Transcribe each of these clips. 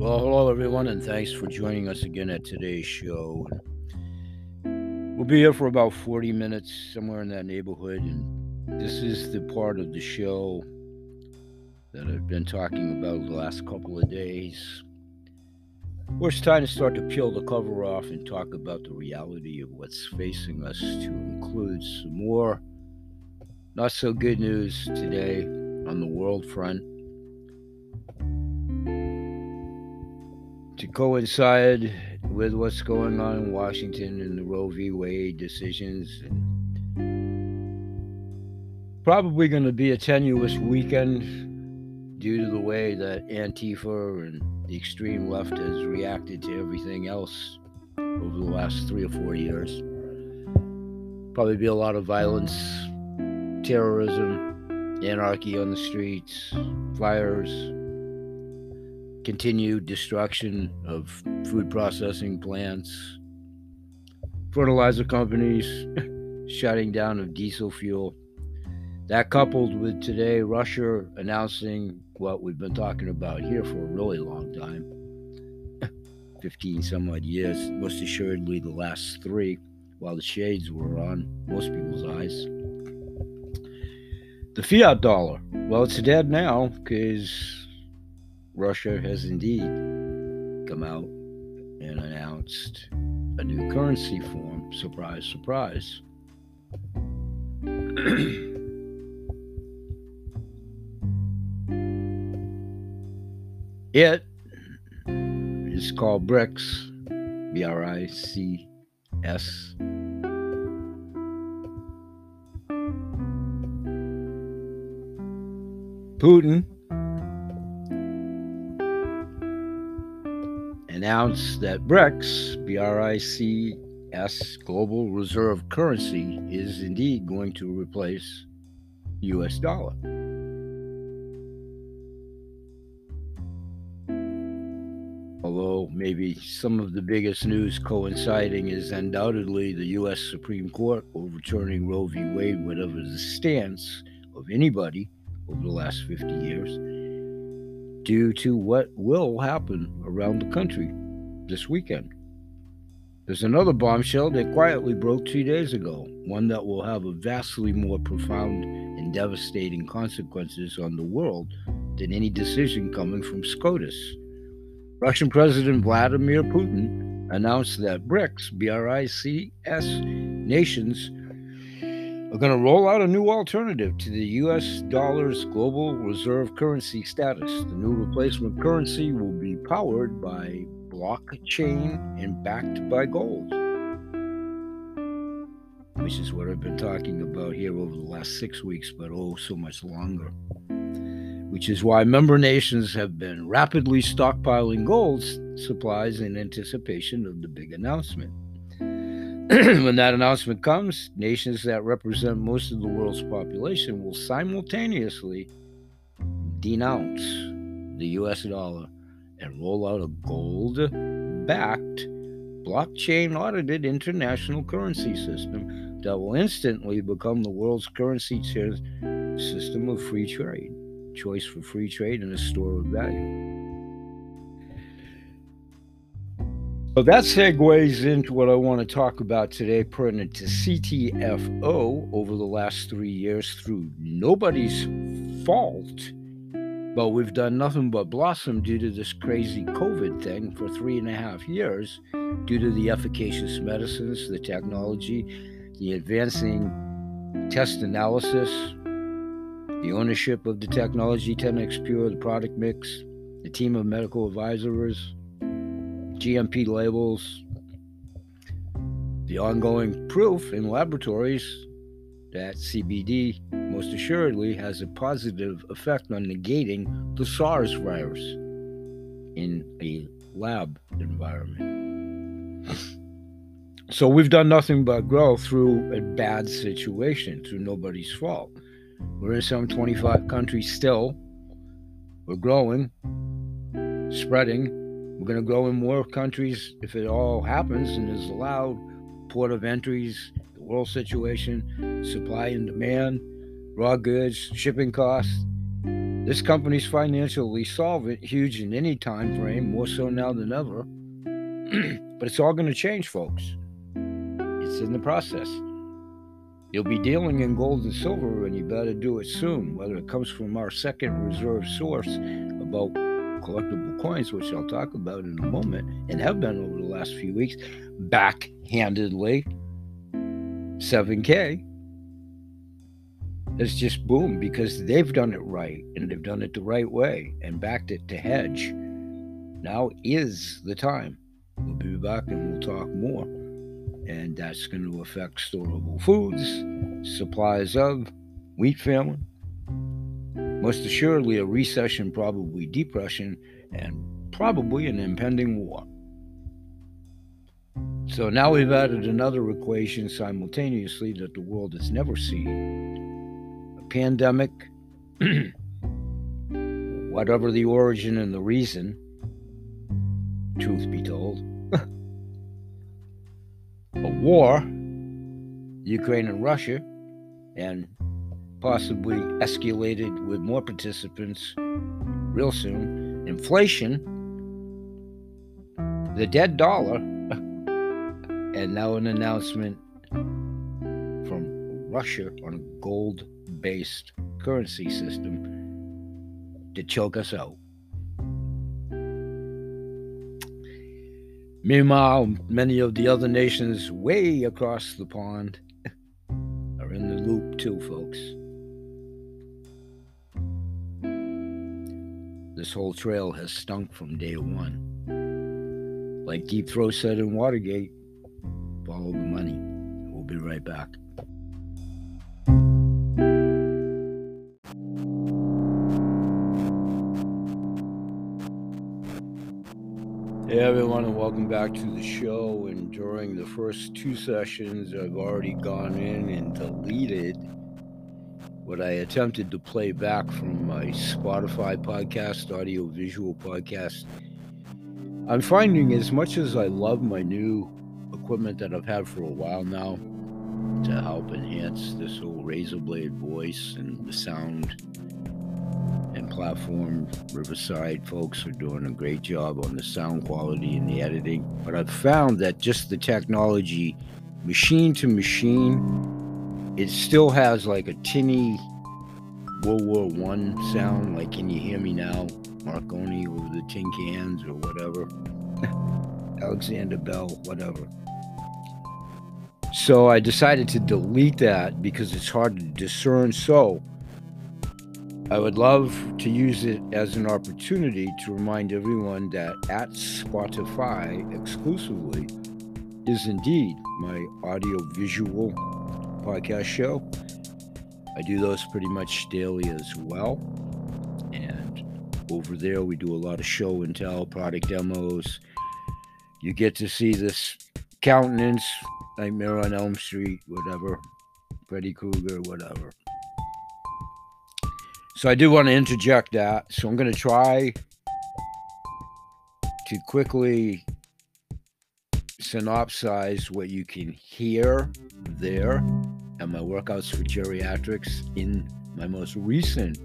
Well, hello everyone, and thanks for joining us again at today's show. We'll be here for about 40 minutes, somewhere in that neighborhood, and this is the part of the show that I've been talking about the last couple of days. Where it's time to start to peel the cover off and talk about the reality of what's facing us, to include some more not so good news today on the world front. To coincide with what's going on in Washington and the Roe v. Wade decisions. Probably going to be a tenuous weekend due to the way that Antifa and the extreme left has reacted to everything else over the last three or four years. Probably be a lot of violence, terrorism, anarchy on the streets, fires continued destruction of food processing plants, fertilizer companies, shutting down of diesel fuel. That coupled with today Russia announcing what we've been talking about here for a really long time 15 some odd years, most assuredly the last three, while the shades were on most people's eyes. The fiat dollar, well, it's dead now because Russia has indeed come out and announced a new currency form. Surprise, surprise. it is called BRICS, B R I C S. Putin announced that BRICS, B R I C S, global reserve currency, is indeed going to replace US dollar. Although maybe some of the biggest news coinciding is undoubtedly the U.S. Supreme Court overturning Roe v. Wade, whatever the stance of anybody over the last 50 years due to what will happen around the country this weekend. There's another bombshell that quietly broke two days ago, one that will have a vastly more profound and devastating consequences on the world than any decision coming from SCOTUS. Russian President Vladimir Putin announced that BRICS, B R I C S, nations are going to roll out a new alternative to the US dollar's global reserve currency status. The new replacement currency will be powered by blockchain and backed by gold, which is what I've been talking about here over the last six weeks, but oh, so much longer. Which is why member nations have been rapidly stockpiling gold supplies in anticipation of the big announcement. when that announcement comes, nations that represent most of the world's population will simultaneously denounce the US dollar and roll out a gold backed, blockchain audited international currency system that will instantly become the world's currency system of free trade, choice for free trade, and a store of value. So that segues into what I want to talk about today, pertinent to CTFO over the last three years through nobody's fault. But we've done nothing but blossom due to this crazy COVID thing for three and a half years, due to the efficacious medicines, the technology, the advancing test analysis, the ownership of the technology, 10x Pure, the product mix, the team of medical advisors GMP labels, the ongoing proof in laboratories that CBD most assuredly has a positive effect on negating the SARS virus in a lab environment. So we've done nothing but grow through a bad situation, through nobody's fault. We're in some 25 countries still. We're growing, spreading, we're going to grow in more countries if it all happens and is allowed. Port of entries, the world situation, supply and demand, raw goods, shipping costs, This company's financially solvent, huge in any time frame, more so now than ever. but it's all going to change, folks. It's in the process. You'll be dealing in gold and silver, and you better do it soon, whether it comes from our second reserve source about collectible coins, which I'll talk about in a moment, and have been over the last few weeks, backhandedly. 7K. It's just boom because they've done it right and they've done it the right way and backed it to hedge. Now is the time. We'll be back and we'll talk more and that's going to affect storable foods, supplies of, wheat famine, most assuredly a recession, probably depression, and probably an impending war. So now we've added another equation simultaneously that the world has never seen a pandemic, whatever the origin and the reason, truth be told a war, Ukraine and Russia, and possibly escalated with more participants real soon. Inflation, the dead dollar, and now an announcement from Russia on a gold based currency system to choke us out. Meanwhile, many of the other nations way across the pond are in the loop too, folks. This whole trail has stunk from day one. Like Deep Throat said in Watergate, follow the money. We'll be right back. Hey everyone, and welcome back to the show. And during the first two sessions, I've already gone in and deleted what I attempted to play back from my Spotify podcast, audio visual podcast. I'm finding as much as I love my new equipment that I've had for a while now to help enhance this whole razor blade voice and the sound and platform. Riverside folks are doing a great job on the sound quality and the editing. But I've found that just the technology, machine to machine, it still has like a tinny World War One sound. Like, can you hear me now? Marconi over the tin cans or whatever. Alexander Bell, whatever. So I decided to delete that because it's hard to discern. So I would love to use it as an opportunity to remind everyone that at Spotify exclusively is indeed my audio visual podcast show. I do those pretty much daily as well. And over there, we do a lot of show and tell, product demos. You get to see this countenance, Nightmare on Elm Street, whatever, Freddy Krueger, whatever. So I do want to interject that. So I'm going to try to quickly synopsize what you can hear there and my workouts for geriatrics in my most recent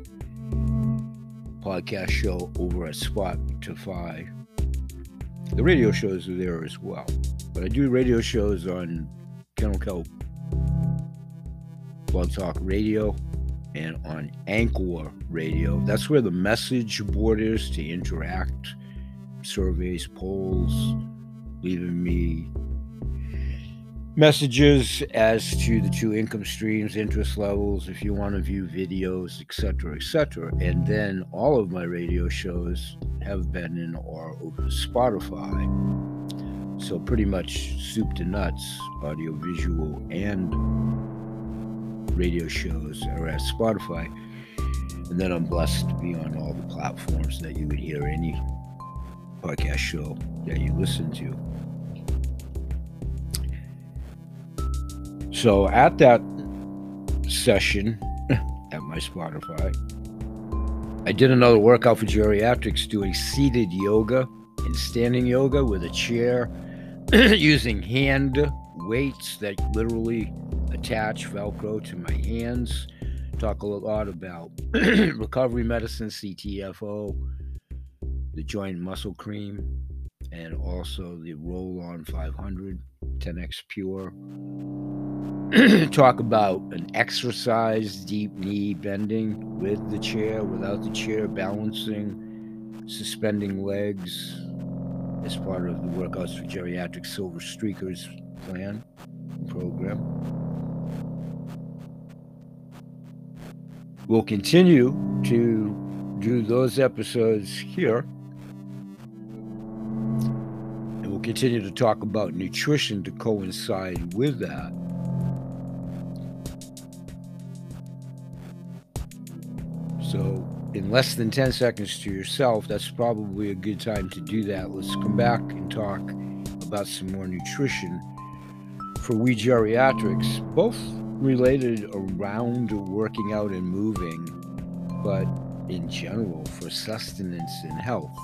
podcast show over at Spotify. The radio shows are there as well, but I do radio shows on Kennel Kelp Blog Talk Radio and on Anchor Radio. That's where the message board is to interact, surveys, polls, leaving me messages as to the two income streams, interest levels, if you want to view videos, etc., etc. And then all of my radio shows have been in or over Spotify. So pretty much soup to nuts, audio, visual, and radio shows are at Spotify. And then I'm blessed to be on all the platforms that you would hear any podcast show that you listen to. So at that session at my Spotify, I did another workout for geriatrics doing seated yoga and standing yoga with a chair using hand weights that literally attach Velcro to my hands. Talk a lot about recovery medicine, CTFO, the joint muscle cream, and also the roll on 500, 10x Pure. talk about an exercise, deep knee bending with the chair, without the chair, balancing, suspending legs as part of the Workouts for Geriatric Silver Streakers plan program. We'll continue to do those episodes here. Continue to talk about nutrition to coincide with that. So, in less than 10 seconds to yourself, that's probably a good time to do that. Let's come back and talk about some more nutrition for we geriatrics, both related around working out and moving, but in general for sustenance and health.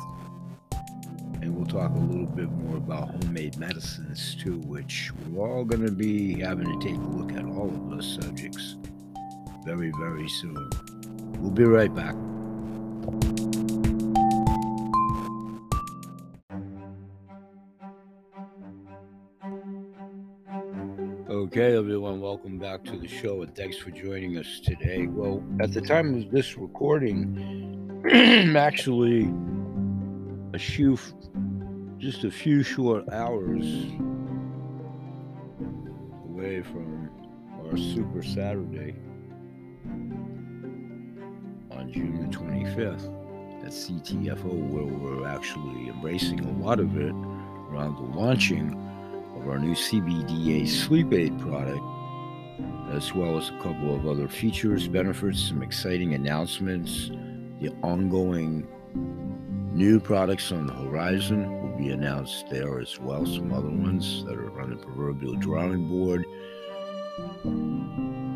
And we'll talk a little bit more about homemade medicines too, which we're all going to be having to take a look at all of those subjects very, very soon. We'll be right back. Okay, everyone, welcome back to the show and thanks for joining us today. Well, at the time of this recording, actually a few, just a few short hours away from our Super Saturday on June the 25th at CTFO, where we're actually embracing a lot of it around the launching of our new CBDA sleep aid product, as well as a couple of other features, benefits, some exciting announcements, the ongoing new products on the horizon will be announced there as well, some other ones that are on the proverbial drawing board.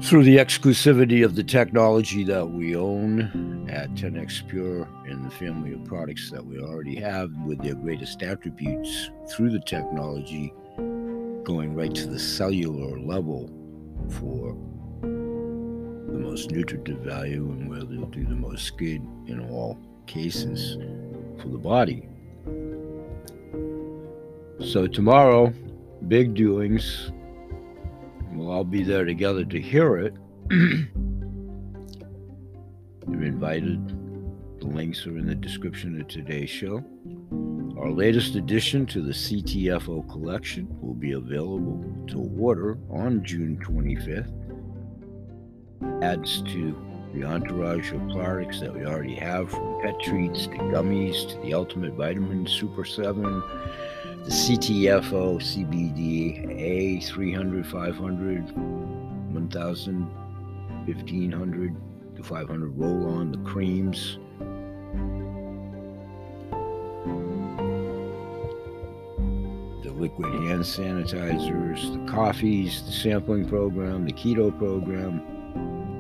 Through the exclusivity of the technology that we own at 10x Pure and the family of products that we already have with their greatest attributes through the technology going right to the cellular level for the most nutritive value and where they'll do the most good in all cases for the body. So, tomorrow, big doings. We'll all be there together to hear it. You're invited. The links are in the description of today's show. Our latest addition to the CTFO collection will be available to order on June 25th. Adds to the entourage of products that we already have from pet treats to gummies to the Ultimate Vitamin Super 7, the CTFO CBD A 300, 500, 1000, 1500 to 500 roll on, the creams the liquid hand sanitizers, the coffees, the sampling program, the keto program.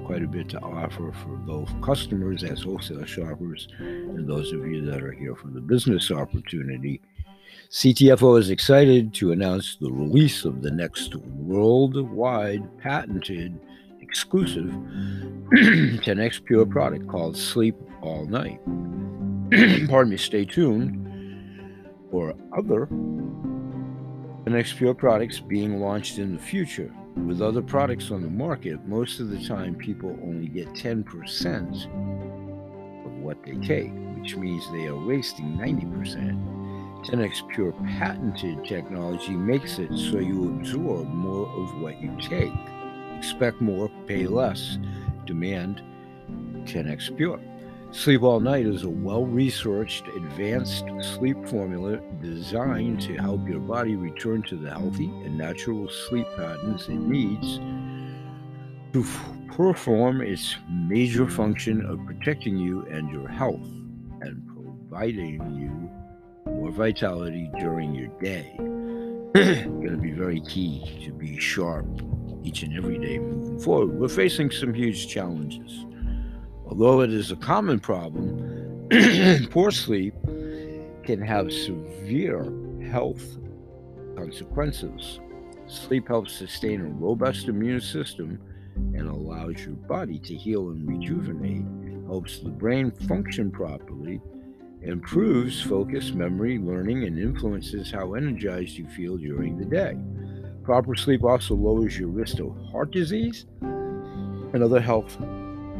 Quite a bit to offer for both customers as wholesale shoppers and those of you that are here for the business opportunity. CTFO is excited to announce the release of the next worldwide patented exclusive 10x Pure product called Sleep All Night. Pardon me, stay tuned for other 10x Pure products being launched in the future. With other products on the market, most of the time people only get 10% of what they take, which means they are wasting 90%. 10x Pure patented technology makes it so you absorb more of what you take. Expect more, pay less. Demand 10x Pure. Sleep All Night is a well researched, advanced sleep formula designed to help your body return to the healthy and natural sleep patterns it needs to f- perform its major function of protecting you and your health and providing you more vitality during your day. Going to be very key to be sharp each and every day moving forward. We're facing some huge challenges Although it is a common problem, poor sleep can have severe health consequences. Sleep helps sustain a robust immune system and allows your body to heal and rejuvenate, helps the brain function properly, improves focus, memory, learning, and influences how energized you feel during the day. Proper sleep also lowers your risk of heart disease and other health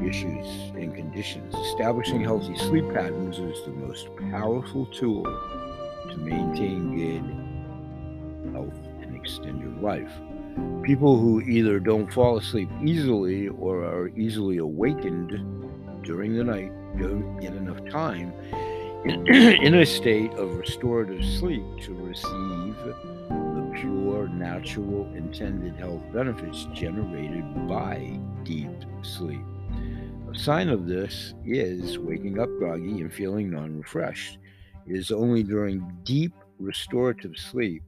issues and conditions. Establishing healthy sleep patterns is the most powerful tool to maintain good health and extend your life. People who either don't fall asleep easily or are easily awakened during the night don't get enough time in a state of restorative sleep to receive the pure, natural, intended health benefits generated by deep sleep. Sign of this is waking up groggy and feeling non refreshed. It is only during deep restorative sleep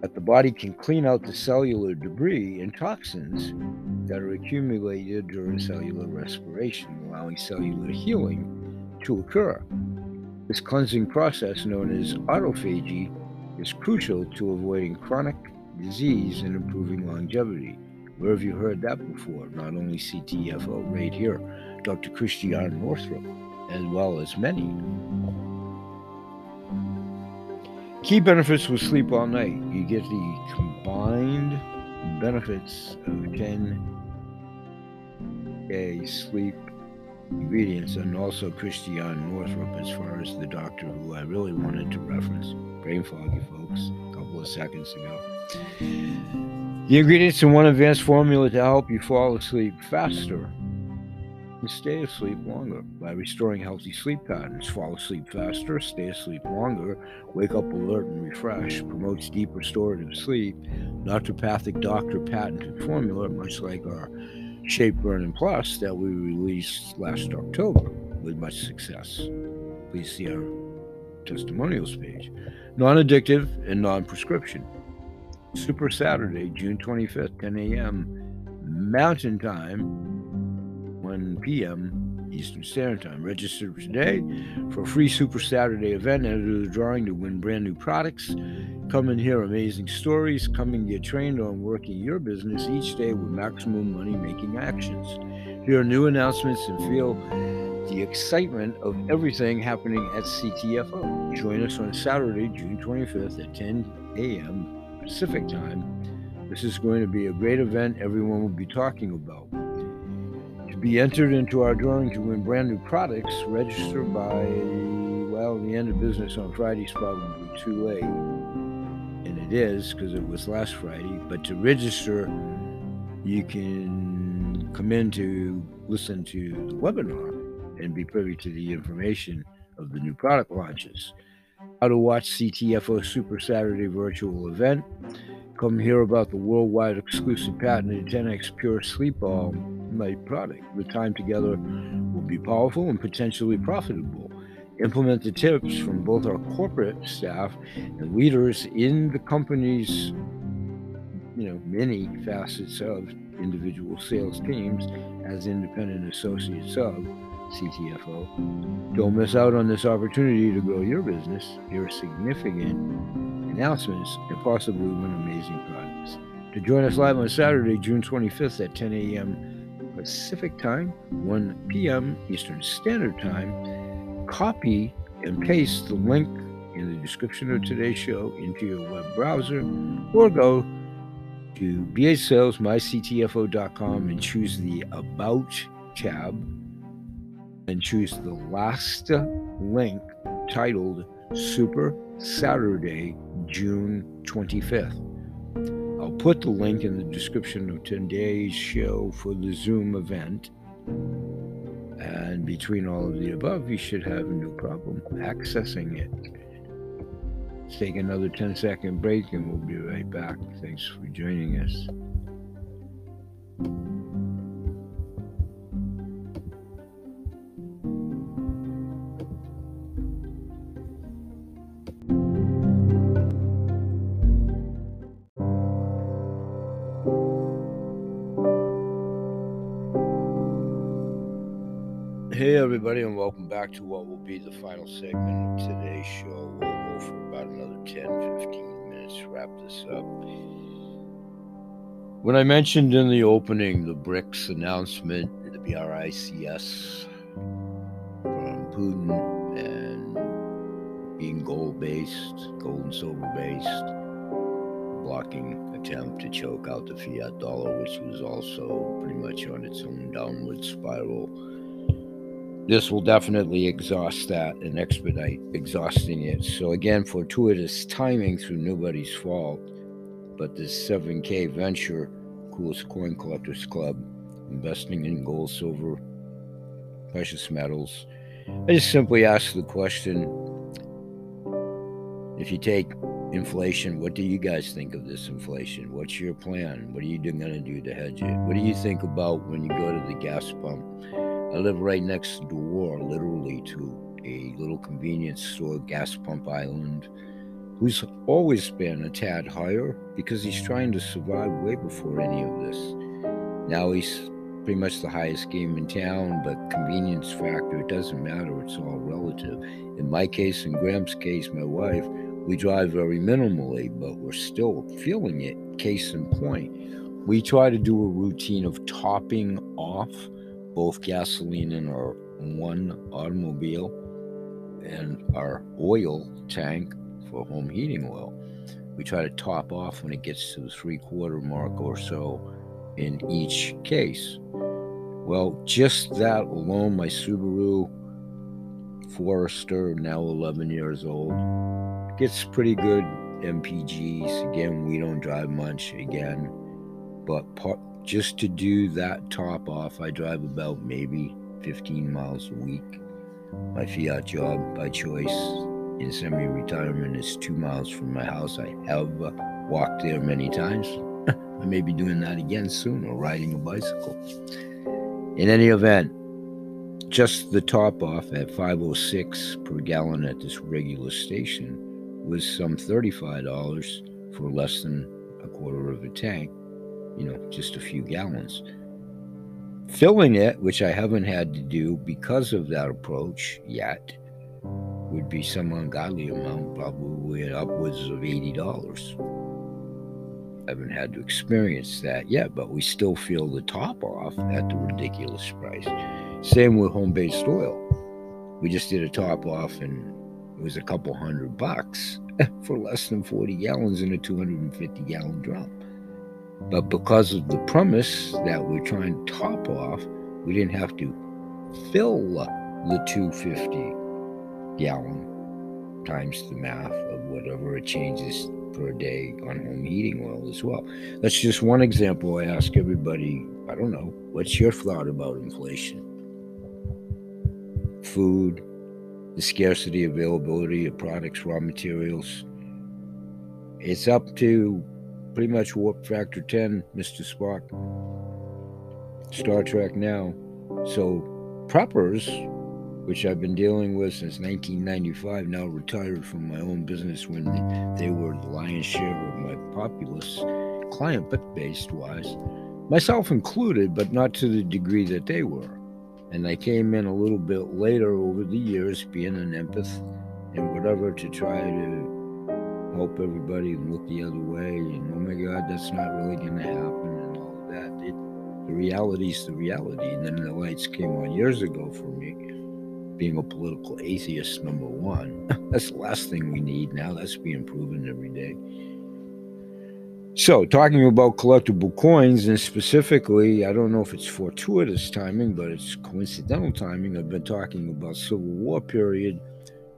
that the body can clean out the cellular debris and toxins that are accumulated during cellular respiration, allowing cellular healing to occur. This cleansing process, known as autophagy, is crucial to avoiding chronic disease and improving longevity. Where have you heard that before? Not only CTFO right here, Dr. Christiane Northrup, as well as many. Key benefits with sleep all night. You get the combined benefits of 10 day sleep ingredients and also Christiane Northrup as far as the doctor who I really wanted to reference. Brain foggy folks, a couple of seconds ago. The ingredients in one advanced formula to help you fall asleep faster and stay asleep longer by restoring healthy sleep patterns. Fall asleep faster, stay asleep longer, wake up alert and refreshed, promotes deep restorative sleep. Naturopathic doctor patented formula, much like our Shape Burning Plus that we released last October with much success. Please see our testimonials page. Non addictive and non prescription. Super Saturday, June 25th, 10 a.m. Mountain Time, 1 p.m. Eastern Standard Time. Register today for a free Super Saturday event. Enter the drawing to win brand new products. Come and hear amazing stories. Come and get trained on working your business each day with maximum money making actions. Hear new announcements and feel the excitement of everything happening at CTFO. Join us on Saturday, June 25th at 10 a.m. Pacific time. This is going to be a great event everyone will be talking about. To be entered into our drawing to win brand new products, register by, well, the end of business on Friday probably too late. And it is because it was last Friday. But to register, you can come in to listen to the webinar and be privy to the information of the new product launches how to watch CTFO Super Saturday virtual event. Come hear about the worldwide exclusive patented 10x Pure Sleep All Night product. The time together will be powerful and potentially profitable. Implement the tips from both our corporate staff and leaders in the company's you know many facets of individual sales teams as independent associates of CTFO. Don't miss out on this opportunity to grow your business, hear significant announcements, and possibly win amazing products. To join us live on Saturday, June 25th at 10 a.m. Pacific Time, 1 p.m. Eastern Standard Time, copy and paste the link in the description of today's show into your web browser or go to bhsalesmyctfo.com and choose the About tab and choose the last link titled Super Saturday, June 25th. I'll put the link in the description of today's show for the Zoom event. And between all of the above, you should have no problem accessing it. Let's take another 10 second break and we'll be right back. Thanks for joining us. Hey, everybody, and welcome back to what will be the final segment of today's show. We'll go for about another 10 15 minutes to wrap this up. When I mentioned in the opening the BRICS announcement, the BRICS from Putin and being gold based, gold and silver based, blocking attempt to choke out the fiat dollar, which was also pretty much on its own downward spiral. This will definitely exhaust that and expedite exhausting it. So, again, fortuitous timing through nobody's fault. But this 7K venture, Coolest Coin Collectors Club, investing in gold, silver, precious metals. I just simply ask the question if you take inflation, what do you guys think of this inflation? What's your plan? What are you going to do to hedge it? What do you think about when you go to the gas pump? I live right next door, literally, to a little convenience store, gas pump island, who's always been a tad higher because he's trying to survive way before any of this. Now he's pretty much the highest game in town, but convenience factor, it doesn't matter, it's all relative. In my case, in Graham's case, my wife, we drive very minimally, but we're still feeling it. Case in point, we try to do a routine of topping off both gasoline in our one automobile and our oil tank for home heating oil. We try to top off when it gets to the three quarter mark or so in each case. Well, just that alone, my Subaru Forester, now 11 years old, gets pretty good MPGs. Again, we don't drive much again, but part, just to do that top off, I drive about maybe 15 miles a week. My Fiat job by choice in semi retirement is two miles from my house. I have uh, walked there many times. I may be doing that again soon or riding a bicycle. In any event, just the top off at 506 per gallon at this regular station was some $35 for less than a quarter of a tank, you know, just a few gallons. Filling it, which I haven't had to do because of that approach yet, would be some ungodly amount, probably upwards of $80. I haven't had to experience that yet, but we still feel the top off at the ridiculous price. Same with home based oil. We just did a top off and it was a couple hundred bucks for less than 40 gallons in a 250 gallon drum. But because of the premise that we're trying to top off, we didn't have to fill the 250 gallon times the math of whatever it changes per day on home heating oil as well. That's just one example. I ask everybody, I don't know, what's your thought about inflation? Food, the scarcity, availability of products, raw materials. It's up to pretty much warp factor 10, Mr. Spock. Star Trek now. So, preppers, which I've been dealing with since 1995, now retired from my own business when they were the lion's share of my populace, client based wise, myself included, but not to the degree that they were. And I came in a little bit later over the years, being an empath and whatever, to try to help everybody and look the other way. And oh my God, that's not really going to happen, and all of that. It, the reality is the reality. And then the lights came on years ago for me, being a political atheist, number one. that's the last thing we need now. That's being proven every day. So, talking about collectible coins, and specifically, I don't know if it's fortuitous timing, but it's coincidental timing. I've been talking about Civil War period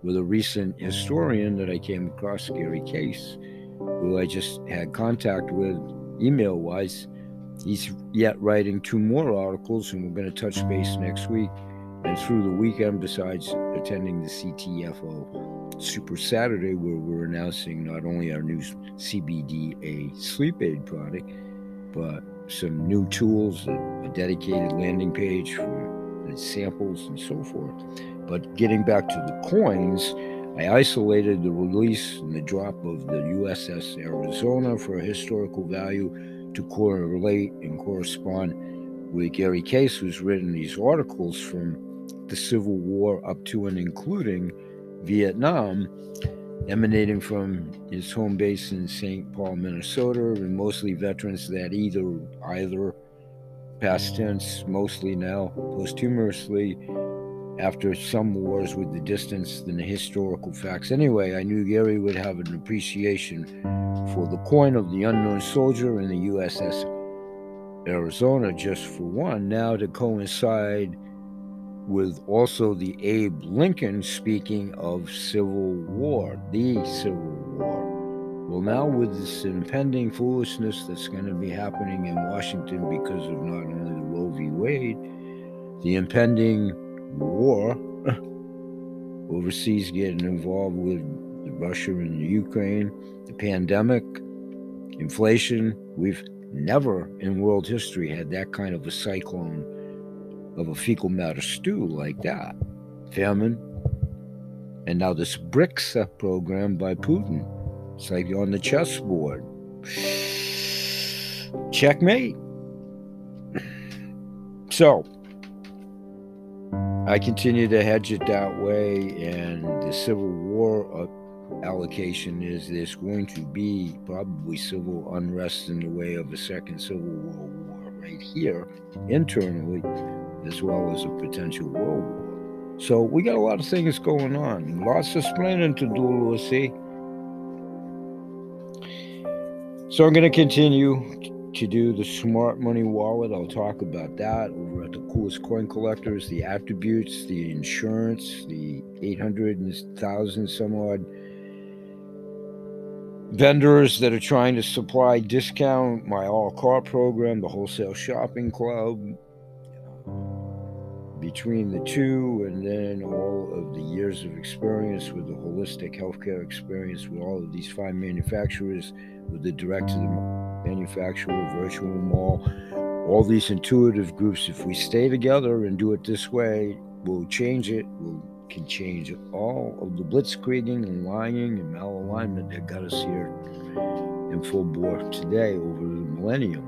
with a recent historian that I came across, Gary Case, who I just had contact with email wise. He's yet writing two more articles, and we're going to touch base next week and through the weekend, besides attending the CTFO Super Saturday, where we're announcing not only our new CBDA sleep aid product, but some new tools, a, dedicated landing page for samples and so forth. But getting back to the coins, I isolated the release and the drop of the USS Arizona for a historical value to correlate and correspond with Gary Case, who's written these articles from the Civil War up to and including Vietnam. emanating from his home base in St. Paul, Minnesota, and mostly veterans that either either past tense, mostly now posthumously, after some wars with the distance than the historical facts. Anyway, I knew Gary would have an appreciation for the coin of the unknown soldier in the USS Arizona, just for one, now to coincide with also the Abe Lincoln speaking of civil war, the civil war. Well, now with this impending foolishness that's going to be happening in Washington because of not only the Roe v. Wade, the impending war overseas getting involved with Russia and Ukraine, the pandemic, inflation. We've never in world history had that kind of a cyclone of a fecal matter stew like that. Famine. And now this BRICS program by Putin. It's like on the chessboard. Checkmate. So, I continue to hedge it that way, and the Civil War uh, allocation is there's going to be probably civil unrest in the way of a second Civil World War right here internally, as well as a potential world war. So we got a lot of things going on, lots of explaining to do, Lucy. So I'm going to continue to do the smart money wallet. I'll talk about that over at the coolest coin collectors, the attributes, the insurance, the 800,000 some odd vendors that are trying to supply discount, my all car program, the wholesale shopping club. Between the two, and then all of the years of experience with the holistic healthcare experience with all of these fine manufacturers, with the direct to the manufacturer, virtual mall, all these intuitive groups, if we stay together and do it this way, we'll change it. We can change all of the blitzkrieging and lying and malalignment that got us here in full bore today over the millennium.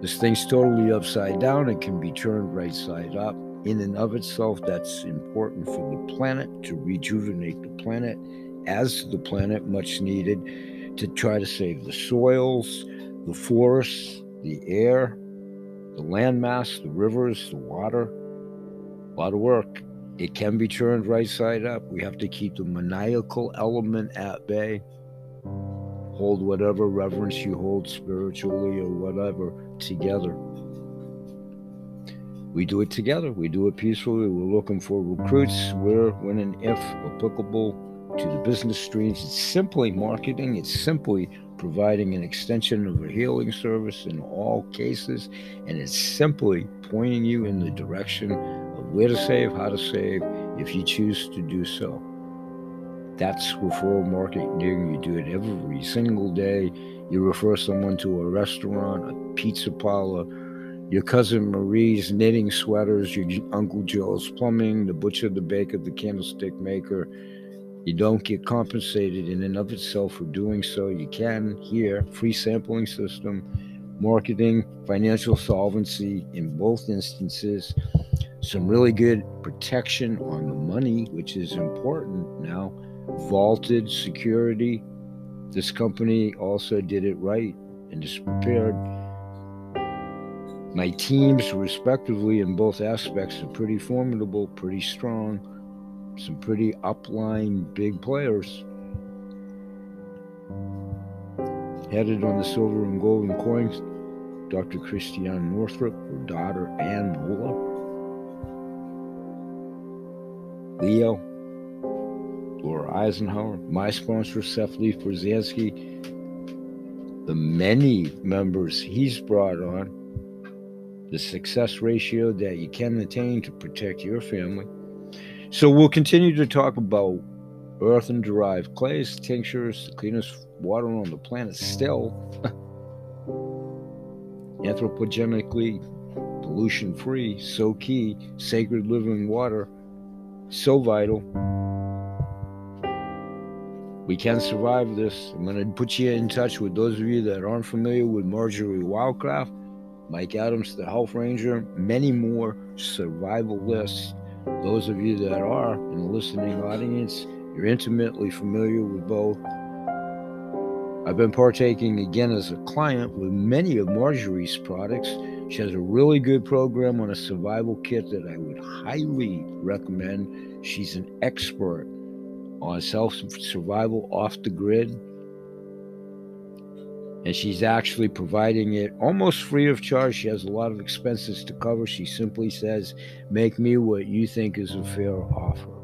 This thing's totally upside down. It can be turned right side up. In and of itself, that's important for the planet to rejuvenate the planet as the planet, much needed to try to save the soils, the forests, the air, the landmass, the rivers, the water. A lot of work. It can be turned right side up. We have to keep the maniacal element at bay. Hold whatever reverence you hold spiritually or whatever together. We do it together. We do it peacefully. We're looking for recruits where, when, and if applicable to the business streams. It's simply marketing, it's simply providing an extension of a healing service in all cases, and it's simply pointing you in the direction of where to save, how to save, if you choose to do so. That's referral marketing. You do it every single day. You refer someone to a restaurant, a pizza parlor, your cousin Marie's knitting sweaters, your Uncle Joe's plumbing, the butcher, the baker, the candlestick maker, you don't get compensated in and of itself for doing so. You can here, free sampling system, marketing, financial solvency in both instances, some really good protection on the money, which is important now, vaulted security. This company also did it right and is prepared. My teams, respectively, in both aspects, are pretty formidable, pretty strong some pretty upline big players. Headed on the silver and golden coins, Dr. Christiane Northrup, her daughter Ann Nola, Leo, Laura Eisenhower, my sponsor Seth Lee Brzezinski, the many members he's brought on, the success ratio that you can attain to protect your family so we'll continue to talk about earth and derived clays, tinctures, the cleanest water on the planet still. Anthropogenically pollution free, so key, sacred living water, so vital. We can survive this. I'm going to put you in touch with those of you that aren't familiar with Marjory Wildcraft, Mike Adams, the Health Ranger, many more survival lists those of you that are in the listening audience, You're intimately familiar with both. I've been partaking again as a client with many of Marjory's products. She has a really good program on a survival kit that I would highly recommend. She's an expert on self survival off the grid. And she's actually providing it almost free of charge. She has a lot of expenses to cover. She simply says, Make me what you think is a fair offer.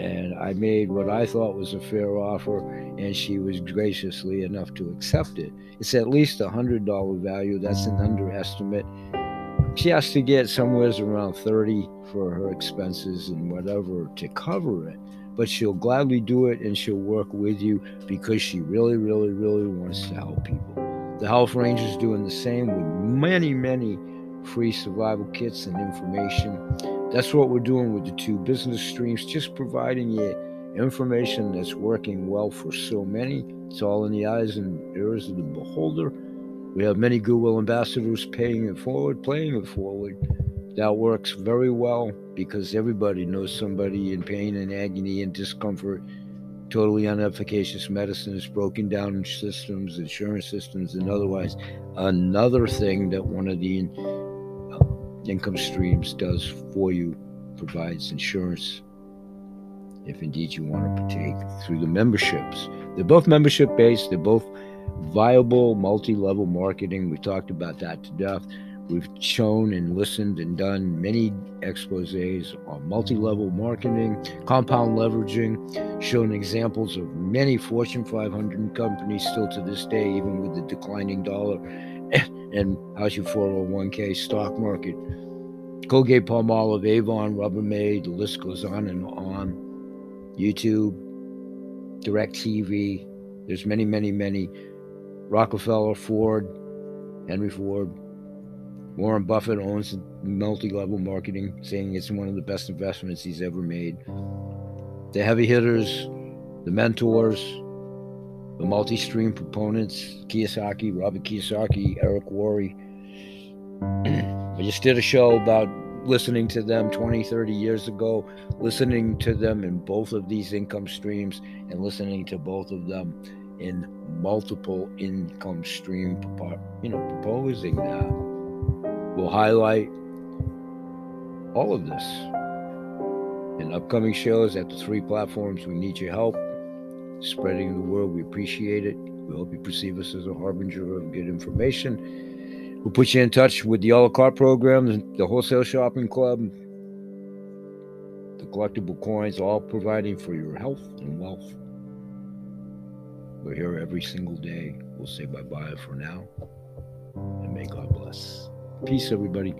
And I made what I thought was a fair offer, and she was graciously enough to accept it. It's at least a $100 value. That's an underestimate. She has to get somewhere around 30 for her expenses and whatever to cover it but she'll gladly do it and she'll work with you because she really, really, really wants to help people. The Health Ranger's doing the same with many, many free survival kits and information. That's what we're doing with the two business streams, just providing you information that's working well for so many. It's all in the eyes and ears of the beholder. We have many Goodwill ambassadors paying it forward, playing it forward. That works very well because everybody knows somebody in pain and agony and discomfort. Totally unefficacious medicine medicines, broken down systems, insurance systems, and otherwise. Another thing that one of the uh, income streams does for you provides insurance if indeed you want to partake through the memberships. They're both membership based, they're both viable multi level marketing. We talked about that to death. We've shown and listened and done many exposes on multi level marketing, compound leveraging, shown examples of many Fortune 500 companies still to this day, even with the declining dollar, and how's your 401k stock market. Colgate Palmolive, Avon, Rubbermaid, the list goes on and on. YouTube, DirecTV, there's many, many, many. Rockefeller, Ford, Henry Ford, Warren Buffett owns multi level marketing, saying it's one of the best investments he's ever made. The heavy hitters, the mentors, the multi stream proponents Kiyosaki, Robert Kiyosaki, Eric Worre. I just did a show about listening to them 20, 30 years ago, listening to them in both of these income streams, and listening to both of them in multiple income stream, you know, proposing that will highlight all of this in upcoming shows at the three platforms. We need your help spreading the word. We appreciate it. We hope you perceive us as a harbinger of good information. We'll put you in touch with the a la carte program, the wholesale shopping club, the collectible coins, all providing for your health and wealth. We're here every single day. We'll say bye bye for now, and may God bless. Peace, everybody.